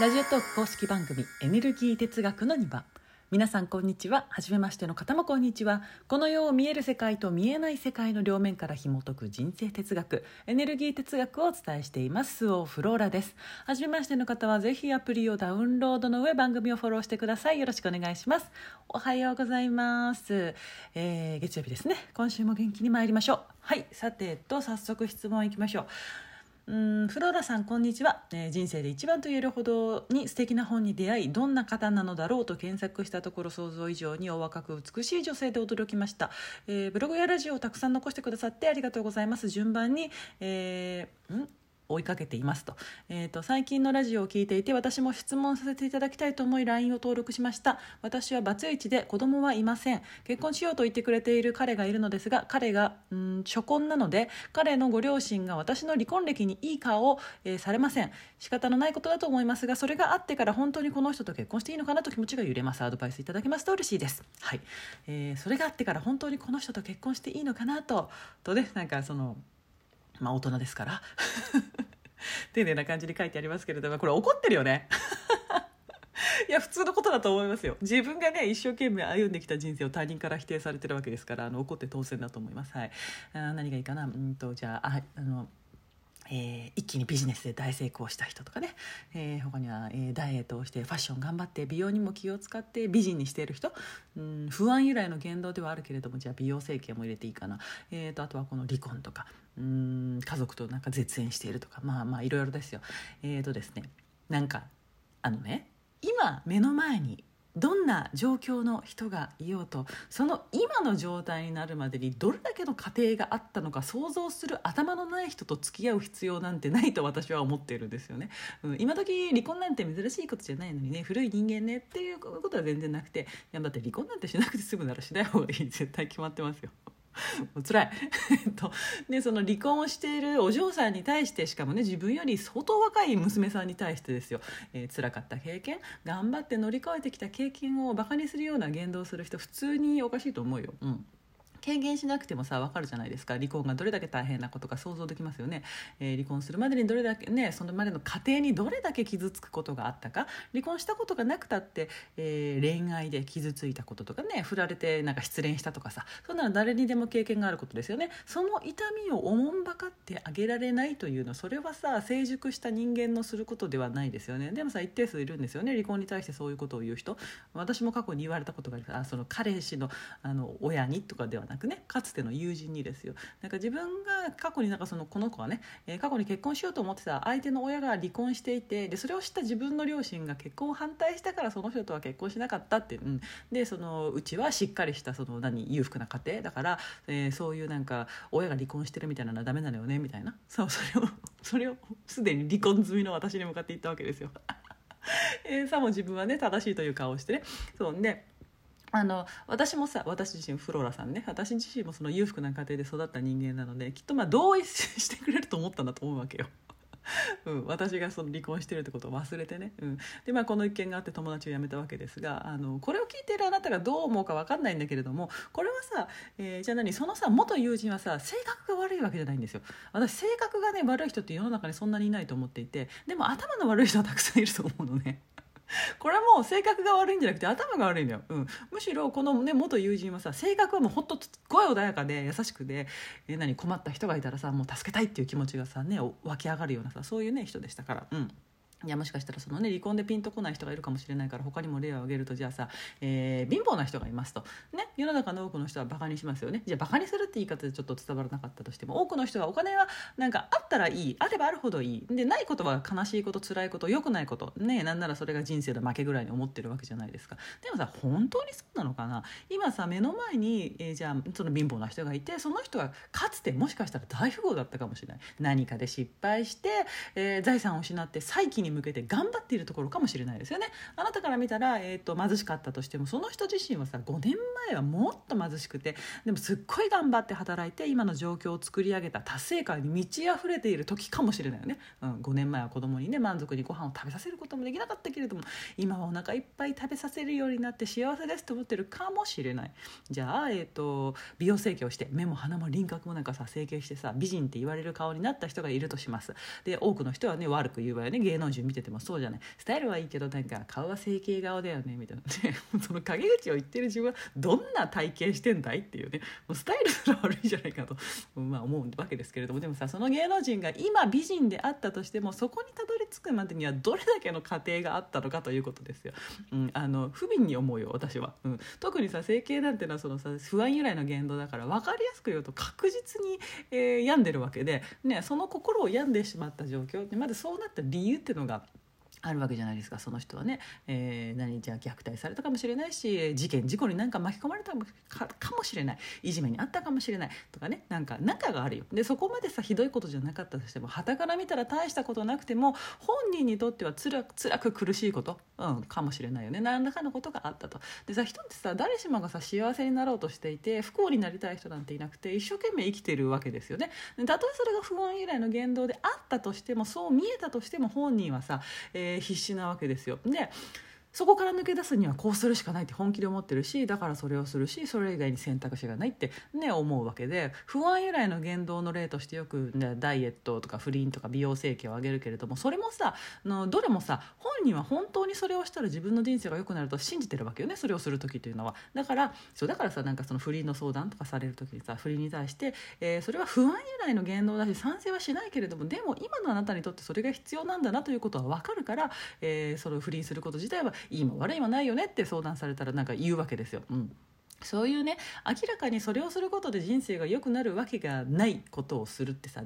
ラジオトーク公式番組エネルギー哲学の2番皆さんこんにちは。初めましての方もこんにちは。この世を見える世界と見えない世界の両面から紐解く人生哲学エネルギー哲学をお伝えしています。スオフローラです。初めましての方はぜひアプリをダウンロードの上番組をフォローしてください。よろしくお願いします。おはようございます、えー月曜日ですね。今週も元気に参りましょう。はい。さてと早速質問いきましょう。うんフローラさんこんにちは、えー人生で一番と言えるほどに素敵な本に出会いどんな方なのだろうと検索したところ想像以上にお若く美しい女性で驚きました、えーブログやラジオをたくさん残してくださってありがとうございます。順番に、えーん？追いかけていますと,、えー、と最近のラジオを聞いていて私も質問させていただきたいと思い LINE を登録しました。私はバツイチで子供はいません。結婚しようと言ってくれている彼がいるのですが彼がうん初婚なので彼のご両親が私の離婚歴にいい顔を、えーされません。仕方のないことだと思いますがそれがあってから本当にこの人と結婚していいのかなと気持ちが揺れます。アドバイスいただけますと嬉しいです。はい、えーそれがあってから本当にこの人と結婚していいのかなと。とねなんかそのまあ大人ですから。丁寧な感じに書いてありますけれどもこれ怒ってるよね。いや普通のことだと思いますよ。自分がね一生懸命歩んできた人生を他人から否定されてるわけですからあの怒って当然だと思います。はい。あ何がいいかな？うんとじゃあああのえー一気にビジネスで大成功した人とかね、えー他には、えーダイエットをしてファッション頑張って美容にも気を使って美人にしている人、うん、不安由来の言動ではあるけれどもじゃあ美容整形も入れていいかな、えーとあとはこの離婚とか。うん家族となんか絶縁しているとか。まあまあいろいろですよ。えーとですね。なんかあのね今目の前にどんな状況の人がいようとその今の状態になるまでにどれだけの過程があったのか想像する頭のない人と付き合う必要なんてないと私は思っているんですよね、うん、今時離婚なんて珍しいことじゃないのにね古い人間ねっていうことは全然なくて。いやだって離婚なんてしなくて済むならしない方がいい。絶対決まってますよ。もう辛い。えっとでその離婚をしているお嬢さんに対してしかもね自分より相当若い娘さんに対してですよ、えー辛かった経験。頑張って乗り越えてきた経験をバカにするような言動をする人普通におかしいと思うよ。うん。経験しなくてもさ分かるじゃないですか。離婚がどれだけ大変なことか想像できますよね、えー離婚するまでにどれだけねそのまでの過程にどれだけ傷つくことがあったか。離婚したことがなくたって、えー恋愛で傷ついたこととかね振られてなんか失恋したとかさ。そんなの誰にでも経験があることですよね。その痛みをおもんばかってあげられないというの。それはさ成熟した人間のすることではないですよね。でもさ一定数いるんですよね。離婚に対してそういうことを言う人。私も過去に言われたことがありますあその彼氏のあの親にとかではなくねかつての友人にですよ。なんか自分が過去になんかそのこの子はね、え過去に結婚しようと思ってた相手の親が離婚していてでそれを知った自分の両親が結婚を反対したからその人とは結婚しなかったって、う。ん、でそのうちはしっかりしたその何裕福な家庭。だから、えーそういうなんか親が離婚してるみたいなのはダメなのよねみたいな。そうそれを それをすでに離婚済みの私に向かって言ったわけですよ。えーさも自分はね正しいという顔をしてね。そうねあの私もさ私自身フローラさんね。私自身もその裕福な家庭で育った人間なのできっとまあ同意してくれると思ったんだと思うわけよ。うん、私がその離婚してるってことを忘れてね、うん、でまあこの一件があって友達を辞めたわけですがあのこれを聞いてるあなたがどう思うか分かんないんだけれどもこれはさ、えーじゃあ何？そのさ元友人はさ性格が悪いわけじゃないんですよ。私性格がね悪い人って世の中にそんなにいないと思っていてでも頭の悪い人はたくさんいると思うのね。これはもう性格が悪いんじゃなくて頭が悪いんだよ、うん、むしろこの、ね、元友人はさ性格はもうほんとすごい穏やかで優しくでえ何困った人がいたらさもう助けたいっていう気持ちがさね湧き上がるようなさそういうね人でしたから。うん。いやもしかしたらそのね離婚でピンとこない人がいるかもしれないから他にも例を挙げるとじゃあさ、えー貧乏な人がいますと。ね世の中の多くの人はバカにしますよね。じゃあバカにするって言い方でちょっと伝わらなかったとしても多くの人はお金はなんかあったらいいあればあるほどいい。でないことは悲しいこと辛いこと良くないこと。ねなんならそれが人生の負けぐらいに思ってるわけじゃないですか。でもさ本当にそうなのかな？今さ目の前に、えーじゃあその貧乏な人がいてその人はかつてもしかしたら大富豪だったかもしれない。何かで失敗して、えー財産を失って再起に向けて頑張っているところかもしれないですよね。あなたから見たら、えー、と貧しかったとしてもその人自身はさ5年前はもっと貧しくてでもすっごい頑張って働いて今の状況を作り上げた達成感に満ち溢れている時かもしれないよね、うん、5年前は子供にね満足にご飯を食べさせることもできなかったけれども今はお腹いっぱい食べさせるようになって幸せですと思ってるかもしれない。じゃあ、えー、と美容整形をして目も鼻も輪郭もなんかさ整形してさ美人って言われる顔になった人がいるとします。で多くの人はね悪く言うわよね。芸能中見ててもそうじゃない。スタイルはいいけどなんか顔は整形顔だよねみたいな。その陰口を言ってる自分はどんな体型してんだいっていうね。もうスタイルすら悪いじゃないかと、まあ、思うわけですけれども。でもさその芸能人が今美人であったとしてもそこにたどり着くまでにはどれだけの過程があったのかということですよ。うん、あの不憫に思うよ私は、うん、特にさ整形なんてのはそのさ不安由来の言動だから分かりやすく言うと確実に、えー、病んでるわけで、ね、その心を病んでしまった状況。でまずそうなった理由っていうのがあるわけじゃないですかその人はね、えー、何じゃ虐待されたかもしれないし事件事故になんか巻き込まれたかもしれない。いじめにあったかもしれない。とかね。なんか仲があるよ。でそこまでさひどいことじゃなかったとしても傍から見たら大したことなくても本人にとってはつら辛く苦しいこと、うん、かもしれないよね。何らかのことがあったと。でさ人ってさ誰しもがさ幸せになろうとしていて不幸になりたい人なんていなくて一生懸命生きてるわけですよね。たとえそれが不安由来の言動であったとしてもそう見えたとしても本人はさ、えー必死なわけですよ。でそこから抜け出すにはこうするしかないって本気で思ってるしだからそれをするしそれ以外に選択肢がないってね思うわけで不安由来の言動の例としてよく、ね、ダイエットとか不倫とか美容整形を挙げるけれどもそれもさのどれもさ本人は本当にそれをしたら自分の人生が良くなると信じてるわけよねそれをする時というのは。だからそうだからさなんかその不倫の相談とかされる時にさ不倫に対して、えー、それは不安由来の言動だし賛成はしないけれどもでも今のあなたにとってそれが必要なんだなということは分かるから、えー、それを不倫すること自体はいいも悪いもないよねって相談されたらなんか言うわけですよ。うん。そういうね明らかにそれをすることで人生が良くなるわけがないことをするってさ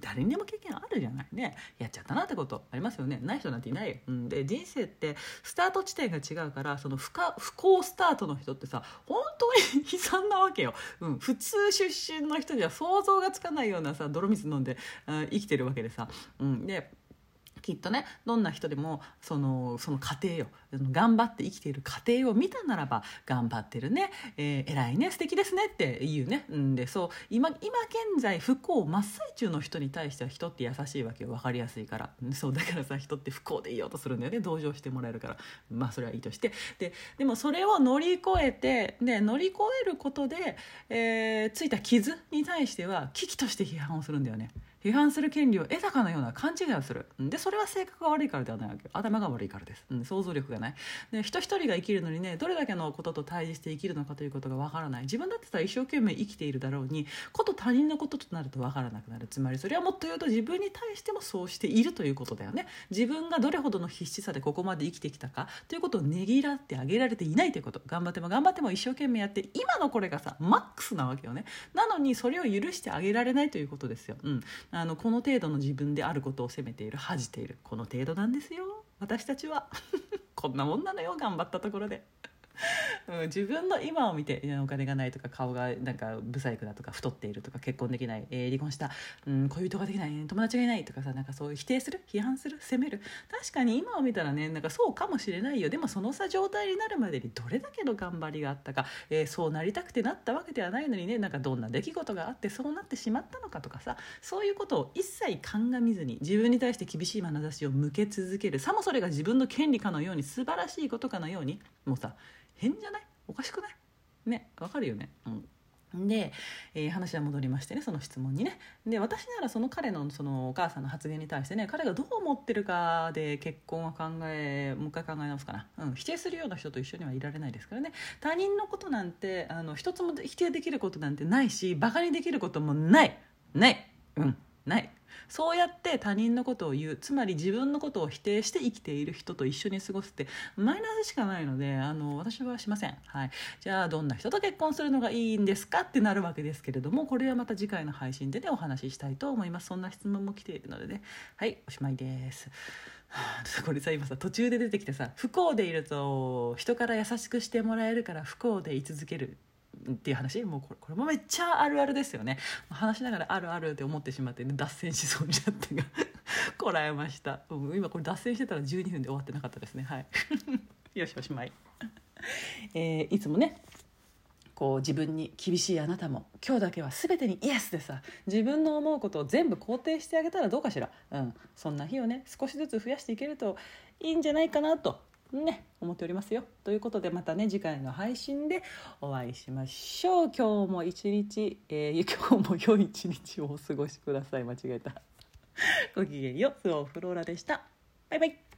誰にでも経験あるじゃないね。やっちゃったなってことありますよね。ない人なんていないよ、うん、で人生ってスタート地点が違うからその不不幸スタートの人ってさ本当に悲惨なわけよ、うん、普通出身の人じゃ想像がつかないようなさ泥水飲んで、うん、生きてるわけでさ、うん、できっとねどんな人でもそのその過程よ頑張って生きている過程を見たならば頑張ってるね、えー、偉いね素敵ですねって言うね、うん、でそう今今現在不幸真っ最中の人に対しては人って優しいわけよ。分かりやすいから。そうだからさ人って不幸でいようとするんだよね。同情してもらえるから。まあそれはいいとして。ででもそれを乗り越えてで乗り越えることで、えー、ついた傷に対しては危機として批判をするんだよね。批判する権利を得たかのような勘違いをする。でそれは性格が悪いからではないわけ頭が悪いからです、うん、想像力がない。で人一人が生きるのにねどれだけのことと対峙して生きるのかということがわからない。自分だってさ一生懸命生きているだろうにこと他人のこととなるとわからなくなる。つまりそれはもっと言うと自分に対してもそうしているということだよね。自分がどれほどの必死さでここまで生きてきたかということをねぎらってあげられていないということ。頑張っても頑張っても一生懸命やって今のこれがさマックスなわけよね。なのにそれを許してあげられないということですよ、うん、あのこの程度の自分であることを責めている恥じているこの程度なんですよ私たちは こんなもんなのよ頑張ったところで。うん、自分の今を見てお金がないとか顔がなんか不細工だとか太っているとか結婚できない、えー、離婚した、うん、恋人ができない友達がいないとかさなんかそういう否定する批判する責める。確かに今を見たらねなんかそうかもしれないよ。でもそのさ状態になるまでにどれだけの頑張りがあったか、えー、そうなりたくてなったわけではないのにねなんかどんな出来事があってそうなってしまったのかとかさそういうことを一切鑑みずに自分に対して厳しい眼差しを向け続ける。さもそれが自分の権利かのように素晴らしいことかのようにもうさ変じゃない？おかしくない？ねわかるよね。うん。で、えー、話は戻りましてねその質問にね。で私ならその彼のそのお母さんの発言に対してね彼がどう思ってるかで結婚は考えもう一回考え直すかな、うん、否定するような人と一緒にはいられないですからね。他人のことなんてあの一つも否定できることなんてないしバカにできることもない。ない。うん。ない。そうやって他人のことを言うつまり自分のことを否定して生きている人と一緒に過ごすってマイナスしかないのであの私はしません、はい、じゃあどんな人と結婚するのがいいんですかってなるわけですけれどもこれはまた次回の配信でねお話ししたいと思います。そんな質問も来ているのでね。はいおしまいです。これさ今さ途中で出てきてさ不幸でいると人から優しくしてもらえるから不幸でい続ける。っていう話もうこれこれもめっちゃあるあるですよね。話しながらあるあるって思ってしまって、脱線しそうになってが こらえました、今これ脱線してたら12分で終わってなかったですね。はい。よしおしまい、えー、いつもねこう自分に厳しいあなたも今日だけは全てにイエスでさ自分の思うことを全部肯定してあげたらどうかしら、うん、そんな日をね少しずつ増やしていけるといいんじゃないかなとね思っておりますよ。ということでまたね次回の配信でお会いしましょう。今日も一日、えー、今日も良い一日をお過ごしください。間違えた。ごきげんよう。スオフローラでした。バイバイ。